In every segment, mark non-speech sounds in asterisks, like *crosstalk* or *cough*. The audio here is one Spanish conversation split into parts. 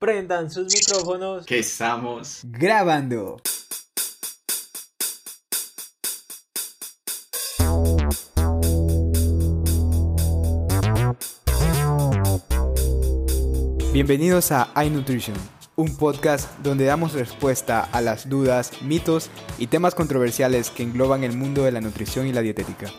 Prendan sus micrófonos. Que estamos grabando. Bienvenidos a iNutrition, un podcast donde damos respuesta a las dudas, mitos y temas controversiales que engloban el mundo de la nutrición y la dietética.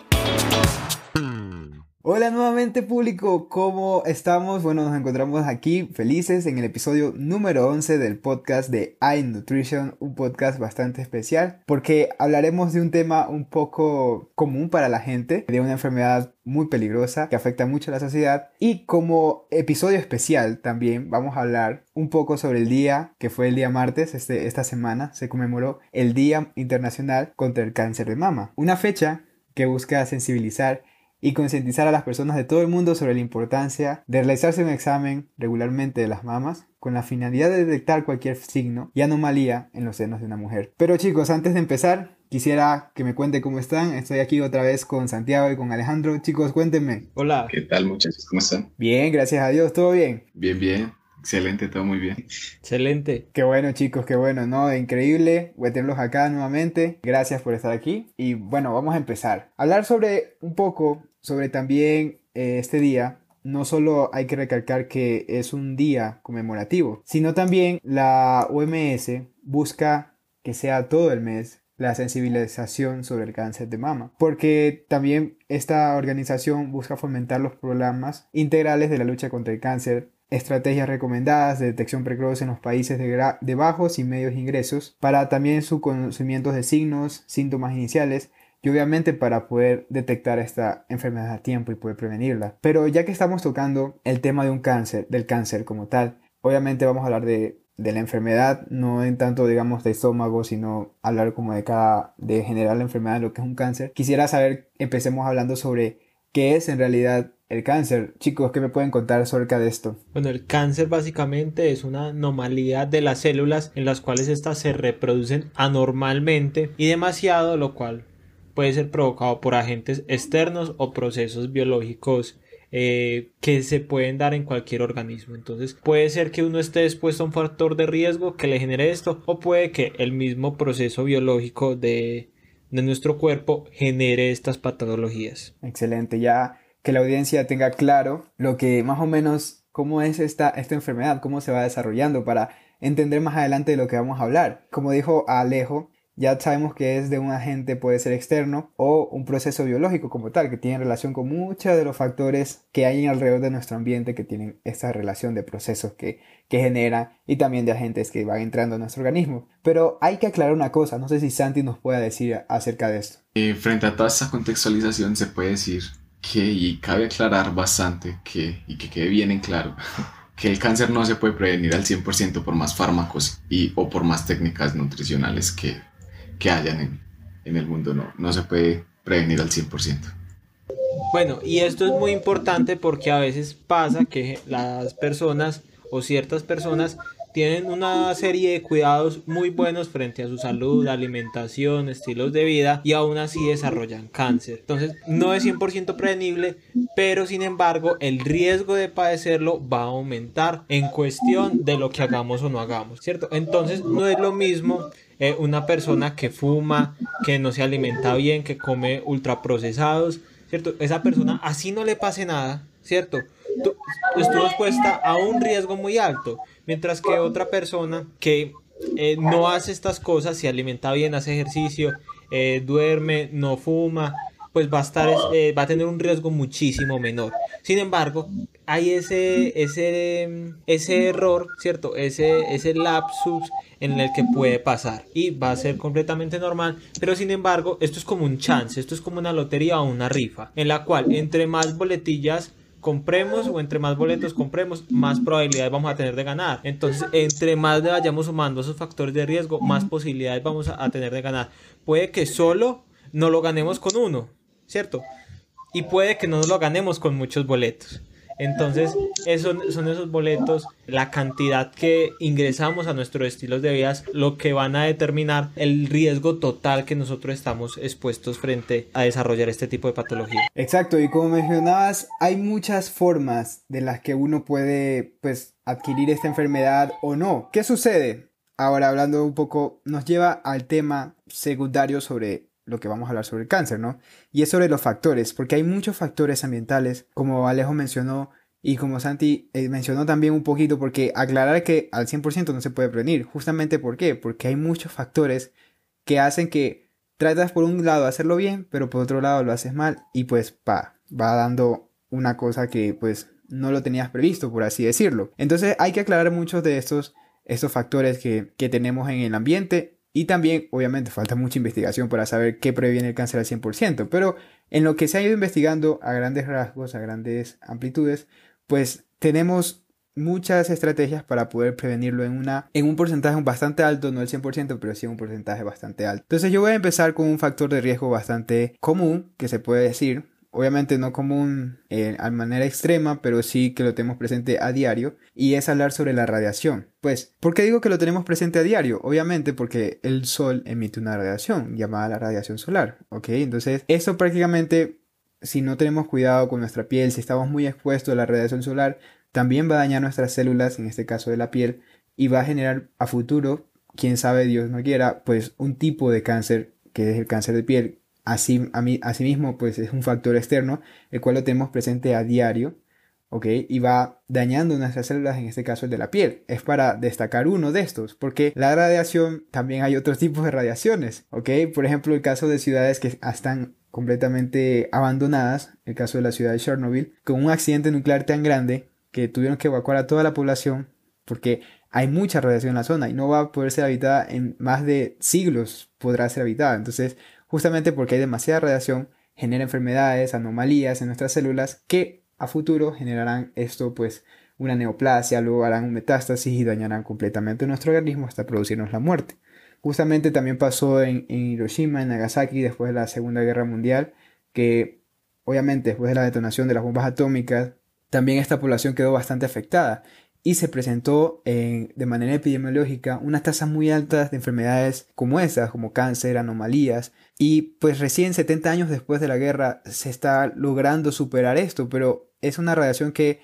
Hola nuevamente público, ¿cómo estamos? Bueno, nos encontramos aquí felices en el episodio número 11 del podcast de iNutrition, un podcast bastante especial porque hablaremos de un tema un poco común para la gente, de una enfermedad muy peligrosa que afecta mucho a la sociedad y como episodio especial también vamos a hablar un poco sobre el día que fue el día martes, este, esta semana se conmemoró el Día Internacional contra el Cáncer de Mama, una fecha que busca sensibilizar y concientizar a las personas de todo el mundo sobre la importancia de realizarse un examen regularmente de las mamas con la finalidad de detectar cualquier signo y anomalía en los senos de una mujer. Pero chicos, antes de empezar, quisiera que me cuente cómo están. Estoy aquí otra vez con Santiago y con Alejandro. Chicos, cuéntenme. Hola. ¿Qué tal muchachos? ¿Cómo están? Bien, gracias a Dios, todo bien. Bien, bien. Excelente, todo muy bien. Excelente. Qué bueno, chicos, qué bueno, ¿no? Increíble. Voy a tenerlos acá nuevamente. Gracias por estar aquí. Y bueno, vamos a empezar. Hablar sobre un poco sobre también eh, este día, no solo hay que recalcar que es un día conmemorativo, sino también la OMS busca que sea todo el mes la sensibilización sobre el cáncer de mama, porque también esta organización busca fomentar los programas integrales de la lucha contra el cáncer estrategias recomendadas de detección precoz en los países de, de, bajos y medios ingresos para también su conocimiento de signos, síntomas iniciales y obviamente para poder detectar esta enfermedad a tiempo y poder prevenirla. Pero ya que estamos tocando el tema de un cáncer, del cáncer como tal, obviamente vamos a hablar de, de la enfermedad, no en tanto digamos de estómago, sino hablar como de cada, de general la enfermedad, lo que es un cáncer. Quisiera saber, empecemos hablando sobre qué es en realidad el cáncer. Chicos, ¿qué me pueden contar acerca de esto? Bueno, el cáncer básicamente es una anomalía de las células en las cuales éstas se reproducen anormalmente y demasiado, lo cual puede ser provocado por agentes externos o procesos biológicos eh, que se pueden dar en cualquier organismo. Entonces puede ser que uno esté expuesto a un factor de riesgo que le genere esto o puede que el mismo proceso biológico de, de nuestro cuerpo genere estas patologías. Excelente, ya que la audiencia tenga claro lo que más o menos cómo es esta, esta enfermedad, cómo se va desarrollando para entender más adelante de lo que vamos a hablar. Como dijo Alejo, ya sabemos que es de un agente, puede ser externo o un proceso biológico como tal, que tiene relación con muchos de los factores que hay alrededor de nuestro ambiente que tienen esta relación de procesos que, que generan y también de agentes que van entrando a nuestro organismo. Pero hay que aclarar una cosa, no sé si Santi nos pueda decir acerca de esto. Eh, frente a toda esta contextualización se puede decir que, y cabe aclarar bastante que, y que quede bien en claro, *laughs* que el cáncer no se puede prevenir al 100% por más fármacos y, o por más técnicas nutricionales que que hayan en, el mundo. No, no se puede prevenir al 100%. Bueno, y esto es muy importante porque a veces pasa que las personas o ciertas personas tienen una serie de cuidados muy buenos frente a su salud, alimentación, estilos de vida y aún así desarrollan cáncer. Entonces no es 100% prevenible, pero sin embargo el riesgo de padecerlo va a aumentar en cuestión de lo que hagamos o no hagamos, ¿cierto? Entonces no es lo mismo eh, una persona que fuma, que no se alimenta bien, que come ultraprocesados, ¿cierto? Esa persona así no le pase nada, ¿cierto? estuvo expuesta a un riesgo muy alto, mientras que otra persona que eh, no hace estas cosas, se alimenta bien, hace ejercicio, eh, duerme, no fuma, pues va a estar, va a tener un riesgo muchísimo menor. Sin embargo, hay ese, ese, ese error, ¿cierto? Ese, ese lapsus en el que puede pasar y va a ser completamente normal, pero sin embargo esto es como un chance, esto es como una lotería o una rifa, en la cual entre más boletillas compremos o entre más boletos compremos, más probabilidades vamos a tener de ganar. Entonces, entre más le vayamos sumando esos factores de riesgo, más posibilidades vamos a, tener de ganar. Puede que solo no lo ganemos con uno, ¿cierto? Y puede que no nos lo ganemos con muchos boletos. Entonces, eso, son esos boletos, la cantidad que ingresamos a nuestros estilos de vida, lo que van a determinar el riesgo total que nosotros estamos expuestos frente a desarrollar este tipo de patología. Exacto, y como mencionabas, hay muchas formas de las que uno puede, pues, adquirir esta enfermedad o no. ¿Qué sucede? Ahora hablando un poco, nos lleva al tema secundario sobre lo que vamos a hablar sobre el cáncer, ¿no? Y es sobre los factores, porque hay muchos factores ambientales, como Alejo mencionó y como Santi eh, mencionó también un poquito, porque aclarar que al 100% no se puede prevenir, justamente ¿por qué? Porque hay muchos factores que hacen que tratas por un lado de hacerlo bien, pero por otro lado lo haces mal y pues pa, va dando una cosa que pues no lo tenías previsto, por así decirlo. Entonces hay que aclarar muchos de estos, estos factores que, que tenemos en el ambiente y también, obviamente, falta mucha investigación para saber qué previene el cáncer al 100%, pero en lo que se ha ido investigando a grandes rasgos, a grandes amplitudes, pues tenemos muchas estrategias para poder prevenirlo en, una, en un porcentaje bastante alto, no el 100%, pero sí un porcentaje bastante alto. Entonces yo voy a empezar con un factor de riesgo bastante común, que se puede decir, obviamente no común eh, a manera extrema, pero sí que lo tenemos presente a diario, y es hablar sobre la radiación. Pues, ¿por qué digo que lo tenemos presente a diario? Obviamente porque el sol emite una radiación llamada la radiación solar, ¿ok? Entonces, eso prácticamente, si no tenemos cuidado con nuestra piel, si estamos muy expuestos a la radiación solar, también va a dañar nuestras células, en este caso de la piel, y va a generar a futuro, quién sabe, Dios no quiera, pues un tipo de cáncer que es el cáncer de piel, Así, a mí, asimismo, pues es un factor externo, el cual lo tenemos presente a diario, ¿ok? Y va dañando nuestras células, en este caso el de la piel. Es para destacar uno de estos, porque la radiación, también hay otros *laughs* tipos de radiaciones, ¿ok? Por ejemplo, el caso de ciudades que están completamente abandonadas, el caso de la ciudad de Chernobyl, con un accidente nuclear tan grande que tuvieron que evacuar a toda la población porque hay mucha radiación en la zona y no va a poder ser habitada en más de siglos podrá ser habitada. Entonces, justamente porque hay demasiada radiación, genera enfermedades, anomalías en nuestras células que a futuro generarán esto pues una neoplasia, luego harán un metástasis y dañarán completamente nuestro organismo hasta producirnos la muerte. Justamente también pasó en, en Hiroshima, en Nagasaki, después de la Segunda Guerra Mundial, que obviamente después de la detonación de las bombas atómicas, también esta población quedó bastante afectada y se presentó de manera epidemiológica unas tasas muy altas de enfermedades como esas, como cáncer, anomalías, y pues recién 70 años después de la guerra se está logrando superar esto, pero es una radiación que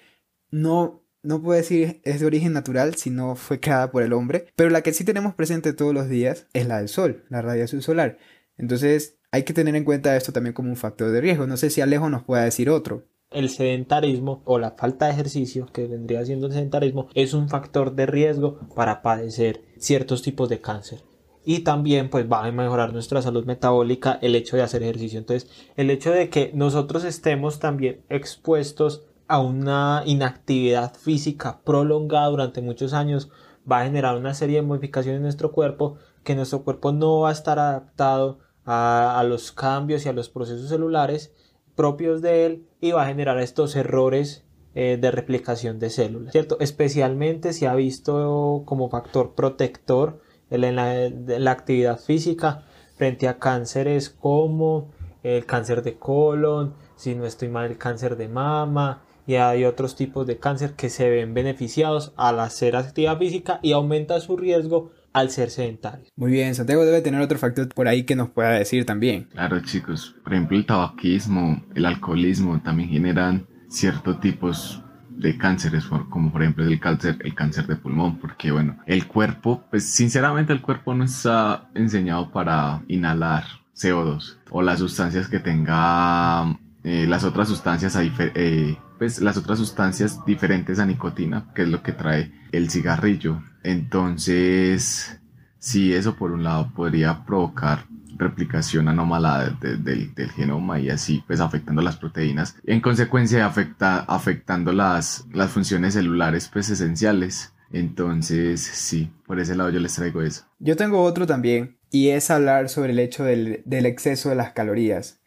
no, no puedo decir es de origen natural, sino fue creada por el hombre, pero la que sí tenemos presente todos los días es la del sol, la radiación solar. Entonces hay que tener en cuenta esto también como un factor de riesgo. No sé si Alejo nos pueda decir otro el sedentarismo o la falta de ejercicio, que vendría siendo el sedentarismo, es un factor de riesgo para padecer ciertos tipos de cáncer. Y también pues va a mejorar nuestra salud metabólica el hecho de hacer ejercicio. Entonces el hecho de que nosotros estemos también expuestos a una inactividad física prolongada durante muchos años va a generar una serie de modificaciones en nuestro cuerpo que nuestro cuerpo no va a estar adaptado a, a los cambios y a los procesos celulares propios de él y va a generar estos errores eh, de replicación de células, ¿cierto? Especialmente se ha visto como factor protector en la, actividad física frente a cánceres como el cáncer de colon, si no estoy mal, el cáncer de mama, y hay otros tipos de cáncer que se ven beneficiados al hacer actividad física y aumenta su riesgo al ser sedentario. Muy bien, Santiago debe tener otro factor por ahí que nos pueda decir también. Claro, chicos. Por ejemplo, el tabaquismo, el alcoholismo también generan ciertos tipos de cánceres, como por ejemplo el cáncer, el cáncer de pulmón, porque bueno, el cuerpo, pues sinceramente el cuerpo no está enseñado para inhalar CO2 o las sustancias que tenga eh, las otras sustancias, eh, pues las otras sustancias diferentes a nicotina, que es lo que trae el cigarrillo. Entonces, sí, eso por un lado podría provocar replicación anómala del genoma y así pues afectando las proteínas. En consecuencia afecta, afectando las, las funciones celulares pues esenciales. Entonces sí por ese lado yo les traigo eso. Yo tengo otro también y es hablar sobre el hecho del, del exceso de las calorías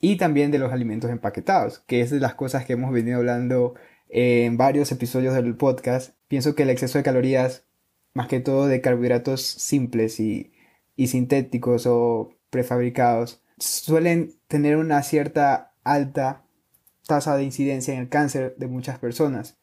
y también de los alimentos empaquetados que es de las cosas que hemos venido hablando en varios episodios del podcast. Pienso que el exceso de calorías más que todo de carbohidratos simples y, sintéticos o prefabricados, suelen tener una cierta alta tasa de incidencia en el cáncer de muchas personas.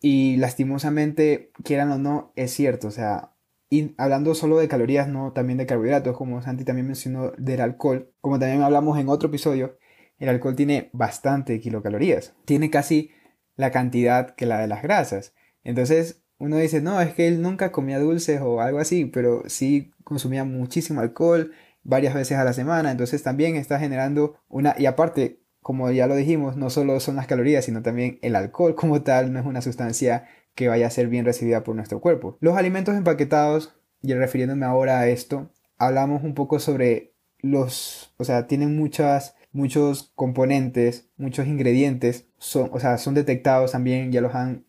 Y lastimosamente, quieran o no, es cierto. O sea, y hablando solo de calorías, no también de carbohidratos, como Santi también mencionó del alcohol, como también hablamos en otro episodio, el alcohol tiene bastante kilocalorías. Tiene casi la cantidad que la de las grasas. Entonces, uno dice, no, es que él nunca comía dulces o algo así, pero sí consumía muchísimo alcohol varias veces a la semana. Entonces también está generando una... Y aparte, como ya lo dijimos, no solo son las calorías, sino también el alcohol como tal no es una sustancia que vaya a ser bien recibida por nuestro cuerpo. Los alimentos empaquetados, y refiriéndome ahora a esto, hablamos un poco sobre los, o sea, tienen muchas muchos componentes, muchos ingredientes, son, o sea, son detectados también, ya los han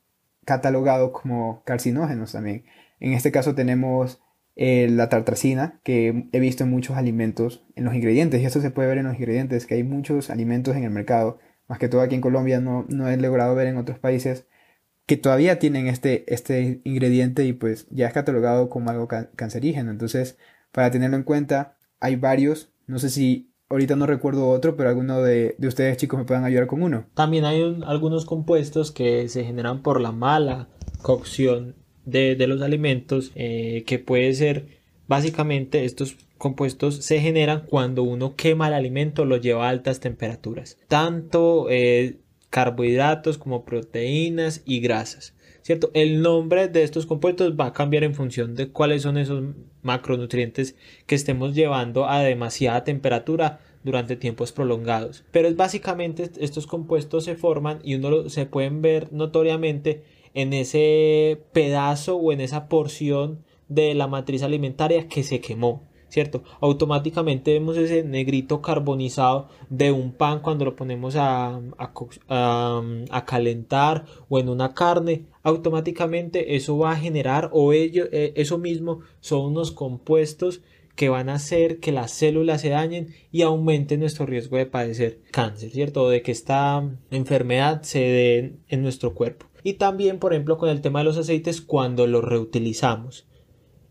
catalogado como carcinógenos también. En este caso tenemos eh, la tartracina, que he visto en muchos alimentos, en los ingredientes, y esto se puede ver en los ingredientes, que hay muchos alimentos en el mercado, más que todo aquí en Colombia, no, no he logrado ver en otros países, que todavía tienen este, este ingrediente y pues ya es catalogado como algo cancerígeno. Entonces, para tenerlo en cuenta, hay varios, no sé si ahorita no recuerdo otro, pero alguno de, ustedes chicos me puedan ayudar con uno. También hay algunos compuestos que se generan por la mala cocción de, los alimentos, eh, que puede ser básicamente estos compuestos se generan cuando uno quema el alimento, lo lleva a altas temperaturas. Tanto eh, carbohidratos como proteínas y grasas. ¿Cierto? El nombre de estos compuestos va a cambiar en función de cuáles son esos macronutrientes que estemos llevando a demasiada temperatura durante tiempos prolongados. Pero es básicamente estos compuestos se forman y uno se pueden ver notoriamente en ese pedazo o en esa porción de la matriz alimentaria que se quemó. ¿Cierto? Automáticamente vemos ese negrito carbonizado de un pan cuando lo ponemos a, a, calentar o en una carne, automáticamente eso va a generar o ello, eh, eso mismo son unos compuestos que van a hacer que las células se dañen y aumente nuestro riesgo de padecer cáncer, ¿cierto? O de que esta enfermedad se dé en nuestro cuerpo. Y también, por ejemplo, con el tema de los aceites cuando los reutilizamos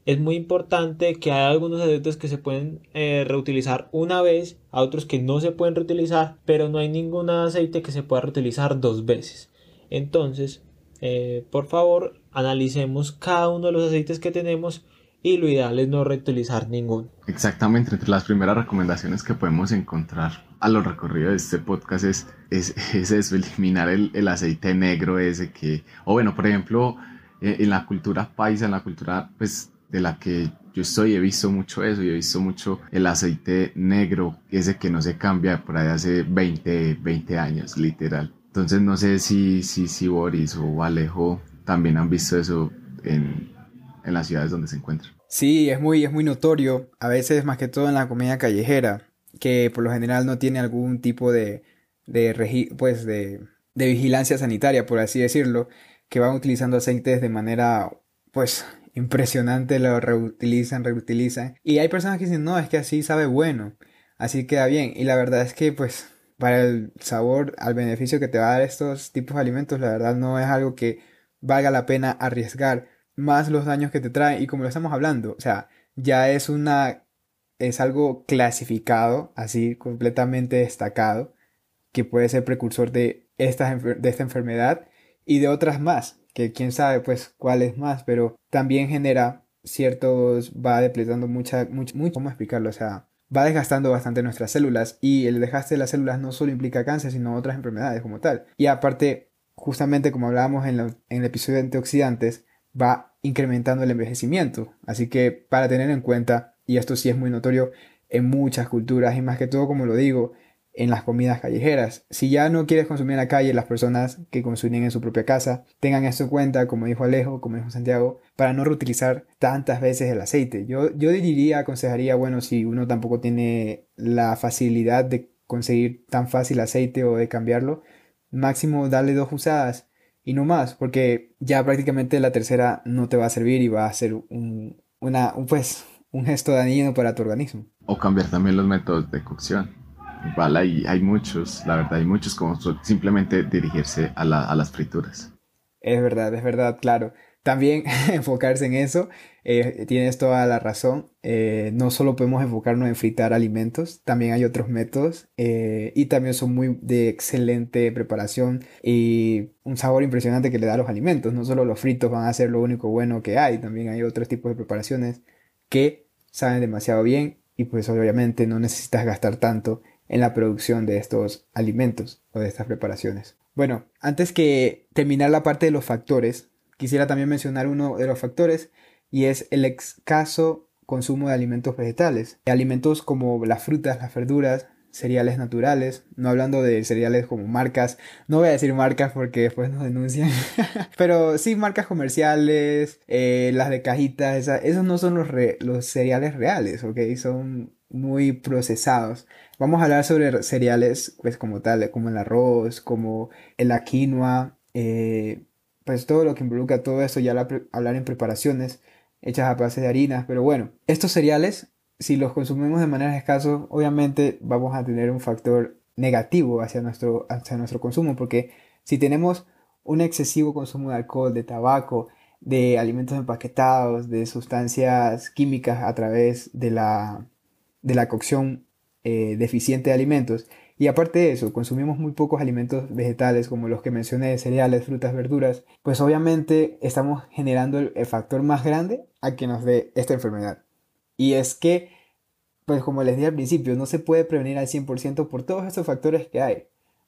es muy importante que hay algunos aceites que se pueden eh, reutilizar una vez, a otros que no se pueden reutilizar, pero no hay ningún aceite que se pueda reutilizar dos veces. Entonces, eh, por favor, analicemos cada uno de los aceites que tenemos y lo ideal es no reutilizar ninguno. Exactamente, entre las primeras recomendaciones que podemos encontrar a lo recorrido de este podcast es, es, eliminar el, el, aceite negro ese que, o bueno, por ejemplo, eh, en la cultura paisa, en la cultura pues de la que yo estoy, he visto mucho eso y he visto mucho el aceite negro, ese que no se cambia por ahí hace 20, 20 años, literal. Entonces no sé si, si, si Boris o Alejo también han visto eso en, en las ciudades donde se encuentran. Sí, es muy, es muy notorio, a veces más que todo en la comida callejera, que por lo general no tiene algún tipo de, de, pues de, de vigilancia sanitaria, por así decirlo, que van utilizando aceites de manera pues impresionante, lo reutilizan, reutilizan. Y hay personas que dicen, no, es que así sabe bueno, así queda bien. Y la verdad es que, pues, para el sabor, al beneficio que te va a dar estos tipos de alimentos, la verdad no es algo que valga la pena arriesgar más los daños que te traen. Y como lo estamos hablando, o sea, ya es una, es algo clasificado, así completamente destacado, que puede ser precursor de de esta enfermedad y de otras más que quién sabe pues cuál es más, pero también genera ciertos, va depletando mucha, mucho, mucho, ¿cómo explicarlo? O sea, va desgastando bastante nuestras células y el desgaste de las células no solo implica cáncer, sino otras enfermedades como tal. Y aparte, justamente como hablábamos en, en el episodio de antioxidantes, va incrementando el envejecimiento. Así que para tener en cuenta, y esto sí es muy notorio en muchas culturas, y más que todo, como lo digo, en las comidas callejeras. Si ya no quieres consumir en la calle, las personas que consumen en su propia casa tengan esto en cuenta, como dijo Alejo, como dijo Santiago, para no reutilizar tantas veces el aceite. Yo, yo diría, aconsejaría, bueno, si uno tampoco tiene la facilidad de conseguir tan fácil aceite o de cambiarlo, máximo darle dos usadas y no más, porque ya prácticamente la tercera no te va a servir y va a ser un, un, pues, un gesto dañino para tu organismo. O cambiar también los métodos de cocción. Hay, hay muchos, la verdad, hay muchos como simplemente dirigirse a, las frituras. Es verdad, es verdad, claro. también *laughs* enfocarse en eso. Eh, tienes toda la razón. Eh, no solo podemos enfocarnos en fritar alimentos, también hay otros métodos eh, y también son muy de excelente preparación y un sabor impresionante que le da a los alimentos. No solo los fritos van a ser lo único bueno que hay, también hay otros tipos de preparaciones que saben demasiado bien y pues obviamente no necesitas gastar tanto en la producción de estos alimentos o de estas preparaciones. Bueno, antes que terminar la parte de los factores, quisiera también mencionar uno de los factores y es el escaso consumo de alimentos vegetales. Alimentos como las frutas, las verduras, cereales naturales, no hablando de cereales como marcas, no voy a decir marcas porque después nos denuncian, *laughs* pero sí marcas comerciales, eh, las de cajitas, esos no son los, los cereales reales, ¿ok? Son muy procesados. Vamos a hablar sobre cereales, pues como tal, como el arroz, como la quinoa, eh, pues todo lo que involucra todo eso, ya hablar en preparaciones hechas a base de harinas, pero bueno, estos cereales, si los consumimos de manera escasa, obviamente vamos a tener un factor negativo hacia nuestro, hacia nuestro consumo, porque si tenemos un excesivo consumo de alcohol, de tabaco, de alimentos empaquetados, de sustancias químicas a través de la, de la cocción eh, deficiente de alimentos, y aparte de eso, consumimos muy pocos alimentos vegetales como los que mencioné, cereales, frutas, verduras, pues obviamente estamos generando el, factor más grande a que nos dé esta enfermedad. Y es que, pues como les dije al principio, no se puede prevenir al 100% por todos estos factores que hay.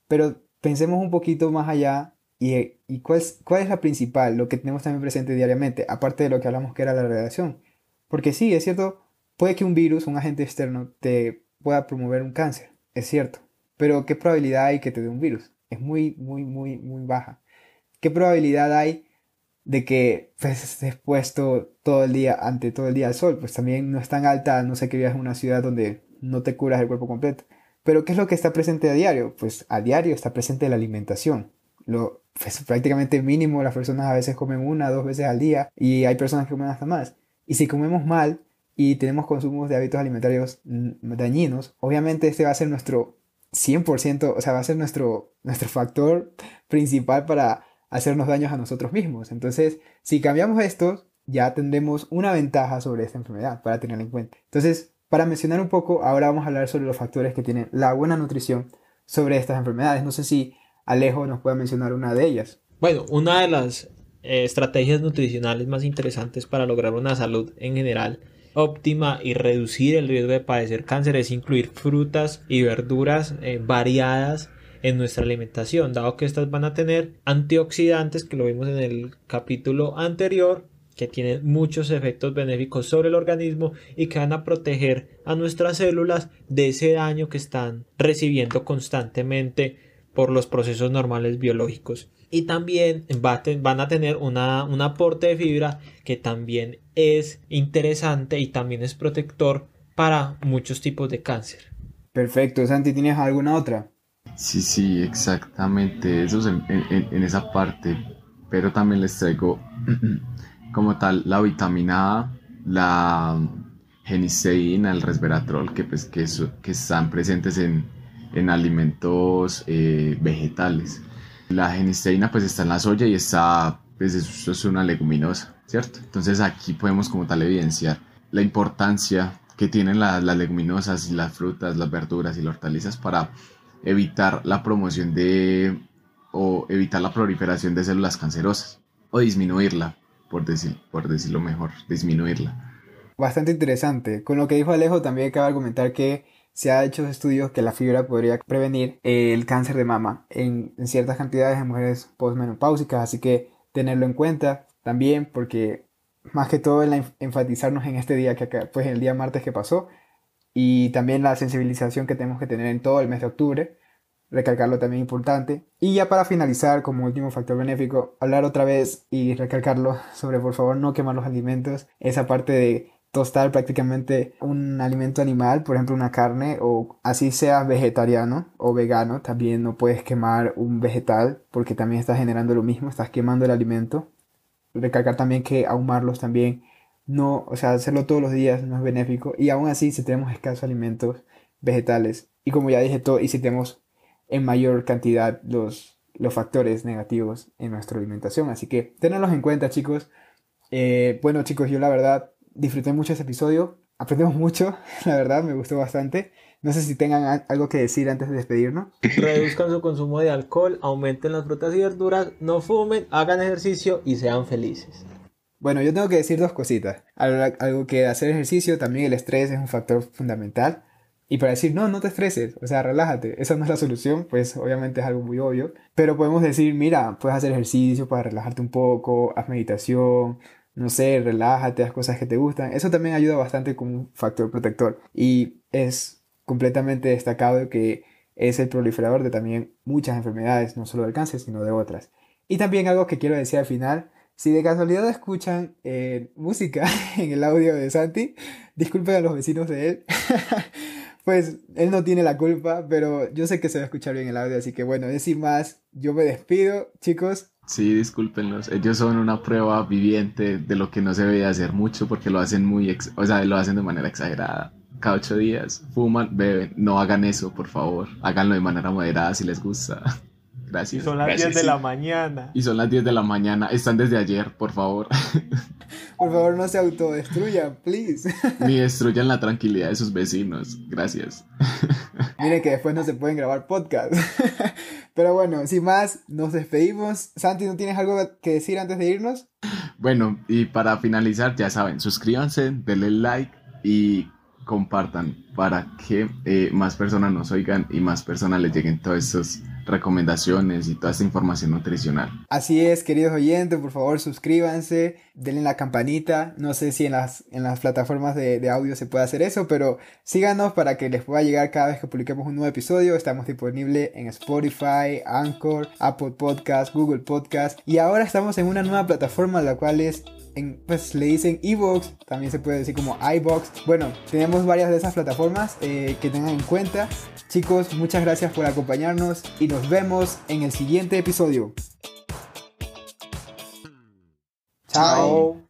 Pero pensemos un poquito más allá y, cuál, es, cuál es la principal, lo que tenemos también presente diariamente, aparte de lo que hablamos que era la radiación. Porque sí, es cierto, puede que un virus, un agente externo, te pueda promover un cáncer, es cierto. Pero ¿qué probabilidad hay que te dé un virus? Es muy, muy, muy, muy baja. ¿Qué probabilidad hay de que pues, estés expuesto todo el día, ante todo el día al sol? Pues también no es tan alta, no sé que vivas en una ciudad donde no te curas el cuerpo completo. Pero ¿qué es lo que está presente a diario? Pues a diario está presente la alimentación. Lo, pues, prácticamente mínimo las personas a veces comen una, dos veces al día y hay personas que comen hasta más. Y si comemos mal y tenemos consumos de hábitos alimentarios mm, dañinos, obviamente este va a ser nuestro 100%, o sea, va a ser nuestro, nuestro factor principal para hacernos daños a nosotros mismos. Entonces, si cambiamos esto, ya tendremos una ventaja sobre esta enfermedad para tenerla en cuenta. Entonces, para mencionar un poco, ahora vamos a hablar sobre los factores que tienen la buena nutrición sobre estas enfermedades. No sé si Alejo nos puede mencionar una de ellas. Bueno, una de las eh, estrategias nutricionales más interesantes para lograr una salud en general óptima y reducir el riesgo de padecer cáncer es incluir frutas y verduras eh, variadas en nuestra alimentación, dado que estas van a tener antioxidantes, que lo vimos en el capítulo anterior, que tienen muchos efectos benéficos sobre el organismo y que van a proteger a nuestras células de ese daño que están recibiendo constantemente por los procesos normales biológicos y también van a tener una, un aporte de fibra que también es interesante y también es protector para muchos tipos de cáncer. Perfecto, Santi, ¿tienes alguna otra? Sí, sí, exactamente, eso es en, esa parte, pero también les traigo *clears throat* como tal la vitamina A, la genisteína, el resveratrol, que, pues, que, que están presentes en, en alimentos eh, vegetales. La genisteína pues está en la soya y está, pues eso es una leguminosa, ¿cierto? Entonces aquí podemos como tal evidenciar la importancia que tienen las, leguminosas y las frutas, las verduras y las hortalizas para evitar la promoción de o evitar la proliferación de células cancerosas o disminuirla, por, decir, por decirlo mejor, disminuirla. Bastante interesante. Con lo que dijo Alejo también de comentar que se ha hecho estudios que la fibra podría prevenir el cáncer de mama en, ciertas cantidades de mujeres postmenopáusicas, así que tenerlo en cuenta también porque más que todo en enfatizarnos en este día que pues el día martes que pasó y también la sensibilización que tenemos que tener en todo el mes de octubre, recalcarlo también importante. Y ya para finalizar, como último factor benéfico, hablar otra vez y recalcarlo sobre por favor no quemar los alimentos, esa parte de tostar prácticamente un alimento animal, por ejemplo una carne, o así sea vegetariano o vegano, también no puedes quemar un vegetal porque también estás generando lo mismo, estás quemando el alimento. Recalcar también que ahumarlos también no, o sea, hacerlo todos los días no es benéfico y aún así si tenemos escasos alimentos vegetales y como ya dije todo y si tenemos en mayor cantidad los, los factores negativos en nuestra alimentación, así que tenedlos en cuenta chicos Eh, bueno chicos, yo la verdad disfruté mucho ese episodio, aprendimos mucho, *laughs* la verdad me gustó bastante. No sé si tengan algo que decir antes de despedirnos. Reduzcan su consumo de alcohol, aumenten las frutas y verduras, no fumen, hagan ejercicio y sean felices. Bueno, yo tengo que decir dos cositas. Algo que hacer ejercicio, también el estrés es un factor fundamental. Y para decir, no, no te estreses, o sea, relájate, esa no es la solución, pues obviamente es algo muy obvio. Pero podemos decir, mira, puedes hacer ejercicio para relajarte un poco, haz meditación, no sé, relájate, haz cosas que te gustan. Eso también ayuda bastante como factor protector. Y es completamente destacado que es el proliferador de también muchas enfermedades, no solo del cáncer, sino de otras. Y también algo que quiero decir al final, si de casualidad escuchan eh, música *laughs* en el audio de Santi, disculpen a los vecinos de él. *laughs* pues él no tiene la culpa, pero yo sé que se va a escuchar bien el audio, así que bueno, decir más, yo me despido, chicos. Sí, discúlpenlos. Ellos son una prueba viviente de lo que no se debe hacer mucho porque lo hacen muy, o sea, lo hacen de manera exagerada. Cada ocho días fuman, beben. No hagan eso, por favor. Háganlo de manera moderada si les gusta. *laughs* Gracias. Y son las 10 de la mañana. Y son las 10 de la mañana. Están desde ayer, por favor. Por favor, no se autodestruyan, please. Ni destruyan la tranquilidad de sus vecinos. Gracias. Miren que después no se pueden grabar podcast. Pero bueno, sin más, nos despedimos. Santi, ¿no tienes algo que decir antes de irnos? Bueno, y para finalizar, ya saben, suscríbanse, denle like y compartan para que eh, más personas nos oigan y más personas les lleguen todos estos recomendaciones y toda esta información nutricional. Así es, queridos oyentes, por favor suscríbanse, denle la campanita. No sé si en las, en las plataformas de, de, audio se puede hacer eso, pero síganos para que les pueda llegar cada vez que publiquemos un nuevo episodio. Estamos disponibles en Spotify, Anchor, Apple Podcast, Google Podcast y ahora estamos en una nueva plataforma la cual es pues le dicen Evox, también se puede decir como iBox. Bueno, tenemos varias de esas plataformas eh, que tengan en cuenta. Chicos, muchas gracias por acompañarnos y nos vemos en el siguiente episodio. Chao.